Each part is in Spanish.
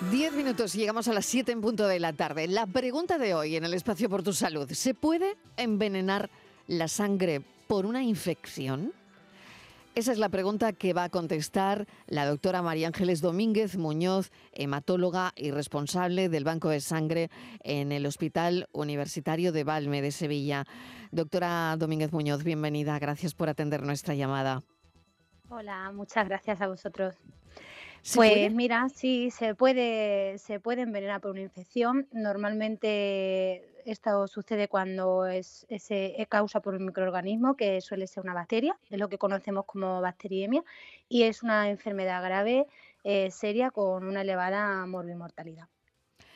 Diez minutos y llegamos a las siete en punto de la tarde. La pregunta de hoy en el espacio por tu salud. ¿Se puede envenenar la sangre por una infección? Esa es la pregunta que va a contestar la doctora María Ángeles Domínguez Muñoz, hematóloga y responsable del Banco de Sangre en el Hospital Universitario de Valme de Sevilla. Doctora Domínguez Muñoz, bienvenida. Gracias por atender nuestra llamada. Hola, muchas gracias a vosotros. Pues mira, sí, se puede, se puede envenenar por una infección. Normalmente esto sucede cuando es, se causa por un microorganismo, que suele ser una bacteria, es lo que conocemos como bacteriemia, y es una enfermedad grave, eh, seria, con una elevada morbimortalidad.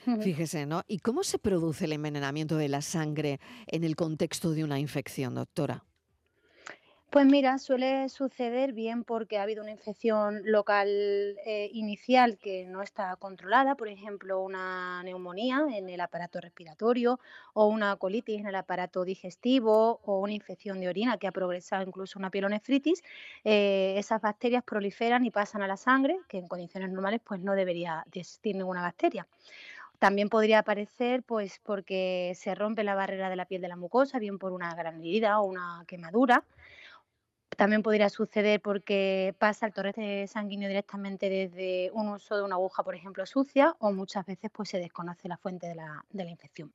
Fíjese, ¿no? ¿Y cómo se produce el envenenamiento de la sangre en el contexto de una infección, doctora? Pues mira, suele suceder bien porque ha habido una infección local eh, inicial que no está controlada, por ejemplo, una neumonía en el aparato respiratorio o una colitis en el aparato digestivo o una infección de orina que ha progresado incluso una pielonefritis. Eh, esas bacterias proliferan y pasan a la sangre, que en condiciones normales pues no debería existir ninguna bacteria. También podría aparecer pues porque se rompe la barrera de la piel de la mucosa, bien por una gran herida o una quemadura también podría suceder porque pasa el torrente sanguíneo directamente desde un uso de una aguja, por ejemplo, sucia, o muchas veces pues, se desconoce la fuente de la, de la infección.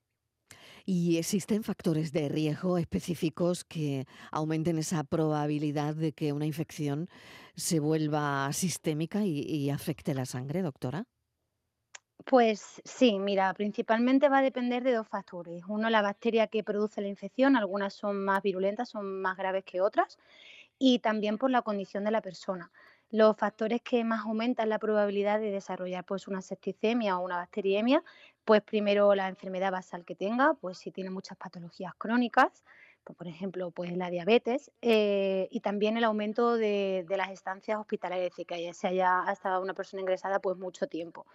¿Y existen factores de riesgo específicos que aumenten esa probabilidad de que una infección se vuelva sistémica y, y afecte la sangre, doctora? Pues sí, mira, principalmente va a depender de dos factores. Uno, la bacteria que produce la infección, algunas son más virulentas, son más graves que otras, y también por la condición de la persona. Los factores que más aumentan la probabilidad de desarrollar pues, una septicemia o una bacteriemia, pues primero la enfermedad basal que tenga, pues si tiene muchas patologías crónicas, pues, por ejemplo, pues la diabetes, eh, y también el aumento de, las estancias hospitalarias, es decir, que se haya estado una persona ingresada pues mucho tiempo.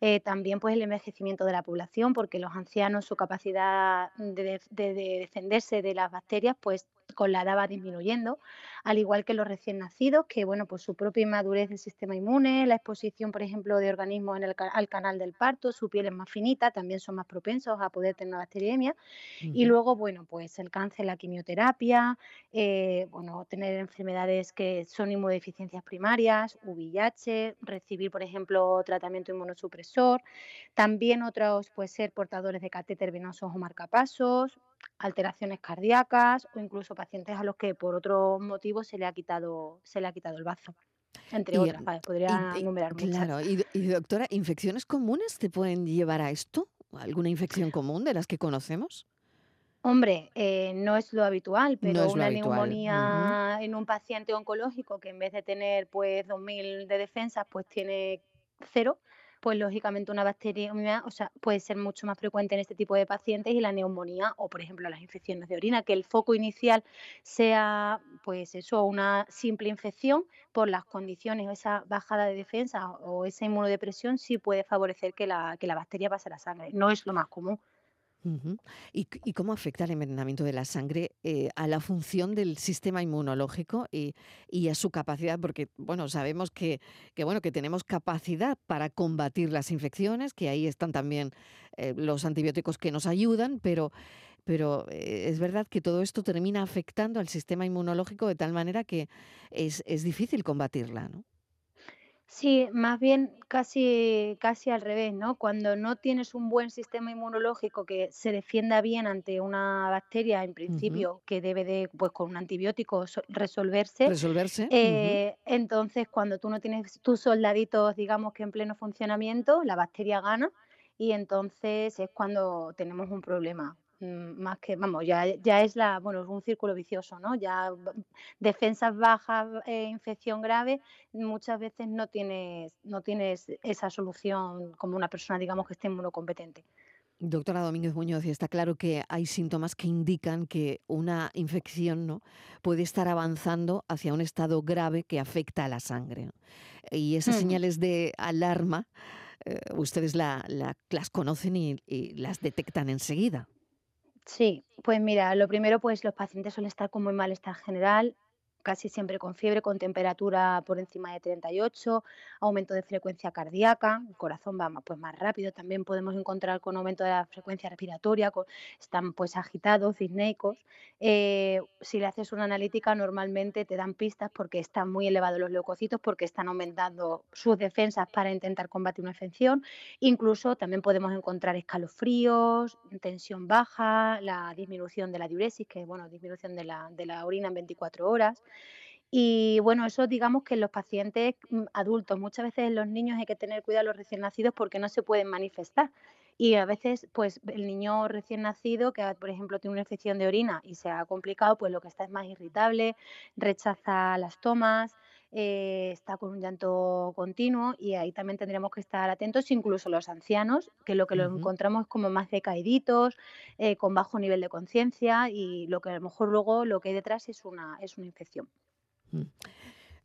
Eh, también pues el envejecimiento de la población, porque los ancianos, su capacidad de, de defenderse de las bacterias, pues con la edad va disminuyendo, al igual que los recién nacidos, que bueno, pues su propia inmadurez del sistema inmune, la exposición, por ejemplo, de organismos en el, al canal del parto, su piel es más finita, también son más propensos a poder tener una bacteriemia. Y luego, bueno, pues el cáncer, la quimioterapia, eh, bueno, tener enfermedades que son inmunodeficiencias primarias, VIH, recibir, por ejemplo, tratamiento inmunosupresor. También otros, pues ser portadores de catéter venosos o marcapasos, alteraciones cardíacas o incluso pacientes a los que por otro motivo se le ha quitado, se le ha quitado el bazo. Entre otras, podría enumerar muchas. Claro, y, doctora, ¿infecciones comunes te pueden llevar a esto? ¿Alguna infección común de las que conocemos? Hombre, eh, no es lo habitual, pero una neumonía en un paciente oncológico que en vez de tener pues 2.000 de defensas, pues tiene cero, pues lógicamente una bacteriemia o sea, puede ser mucho más frecuente en este tipo de pacientes y la neumonía o, por ejemplo, las infecciones de orina, que el foco inicial sea, pues eso, una simple infección por las condiciones o esa bajada de defensa o esa inmunodepresión sí puede favorecer que la, que la bacteria pase a la sangre. No es lo más común. ¿Y, cómo afecta el envenenamiento de la sangre eh, a la función del sistema inmunológico y, a su capacidad? Porque, bueno, sabemos que, bueno, que tenemos capacidad para combatir las infecciones, que ahí están también eh, los antibióticos que nos ayudan, pero, pero eh, es verdad que todo esto termina afectando al sistema inmunológico de tal manera que es, es difícil combatirla, ¿no? Sí, más bien casi, casi al revés, ¿no? Cuando no tienes un buen sistema inmunológico que se defienda bien ante una bacteria, en principio, que debe de, pues con un antibiótico resolverse. Resolverse. Eh, entonces, cuando tú no tienes tus soldaditos, digamos que en pleno funcionamiento, la bacteria gana y entonces es cuando tenemos un problema. Mm, más que, vamos, ya, ya es la, bueno, es un círculo vicioso, ¿no? Ya defensas bajas, eh, infección grave, muchas veces no tienes, no tienes esa solución como una persona, digamos, que esté inmunocompetente. Doctora Domínguez Muñoz, está claro que hay síntomas que indican que una infección ¿no? puede estar avanzando hacia un estado grave que afecta a la sangre. Y esas señales de alarma, eh, ustedes la, las conocen y las detectan enseguida. Sí, pues mira, lo primero, pues los pacientes suelen estar con muy malestar general, casi siempre con fiebre, con temperatura por encima de 38, aumento de frecuencia cardíaca, el corazón va pues más rápido, también podemos encontrar con aumento de la frecuencia respiratoria, están pues agitados, disneicos. Eh, si le haces una analítica normalmente te dan pistas porque están muy elevados los leucocitos, porque están aumentando sus defensas para intentar combatir una infección. Incluso también podemos encontrar escalofríos, tensión baja, la disminución de la diuresis, que es bueno, disminución de la, de la orina en 24 horas. Y bueno, eso digamos que en los pacientes mm, adultos, muchas veces en los niños hay que tener cuidado los recién nacidos porque no se pueden manifestar. Y a veces, pues el niño recién nacido, que por ejemplo tiene una infección de orina y se ha complicado, pues lo que está es más irritable, rechaza las tomas, eh, está con un llanto continuo y ahí también tendremos que estar atentos, incluso los ancianos, que lo que lo encontramos es como más decaíditos, eh, con bajo nivel de conciencia y lo que a lo mejor luego lo que hay detrás es una, es una infección. Mm.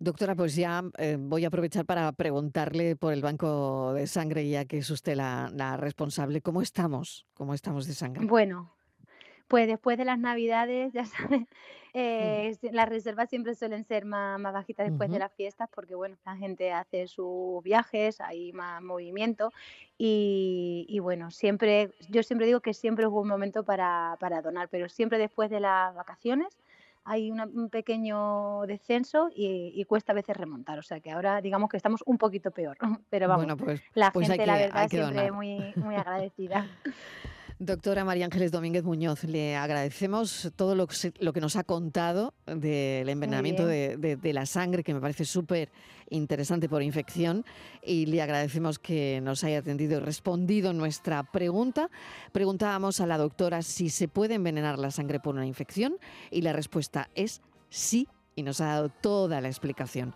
Doctora, pues ya eh, voy a aprovechar para preguntarle por el banco de sangre, ya que es usted la, responsable. ¿Cómo estamos? ¿Cómo estamos de sangre? Bueno, pues después de las navidades, ya sabes, eh, las reservas siempre suelen ser más, bajitas después de las fiestas porque, bueno, la gente hace sus viajes, hay más movimiento y, bueno, siempre, yo siempre digo que siempre es un momento para, para donar, pero siempre después de las vacaciones hay un pequeño descenso y, cuesta a veces remontar. O sea que ahora digamos que estamos un poquito peor. Pero vamos, pues, la pues gente, la verdad, siempre muy, muy agradecida. Doctora María Ángeles Domínguez Muñoz, le agradecemos todo lo que, nos ha contado del envenenamiento de, la sangre, que me parece súper interesante por infección, y le agradecemos que nos haya atendido y respondido nuestra pregunta. Preguntábamos a la doctora si se puede envenenar la sangre por una infección, y la respuesta es sí, y nos ha dado toda la explicación.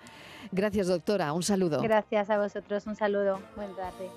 Gracias, doctora. Un saludo. Gracias a vosotros. Un saludo. Buen tarde.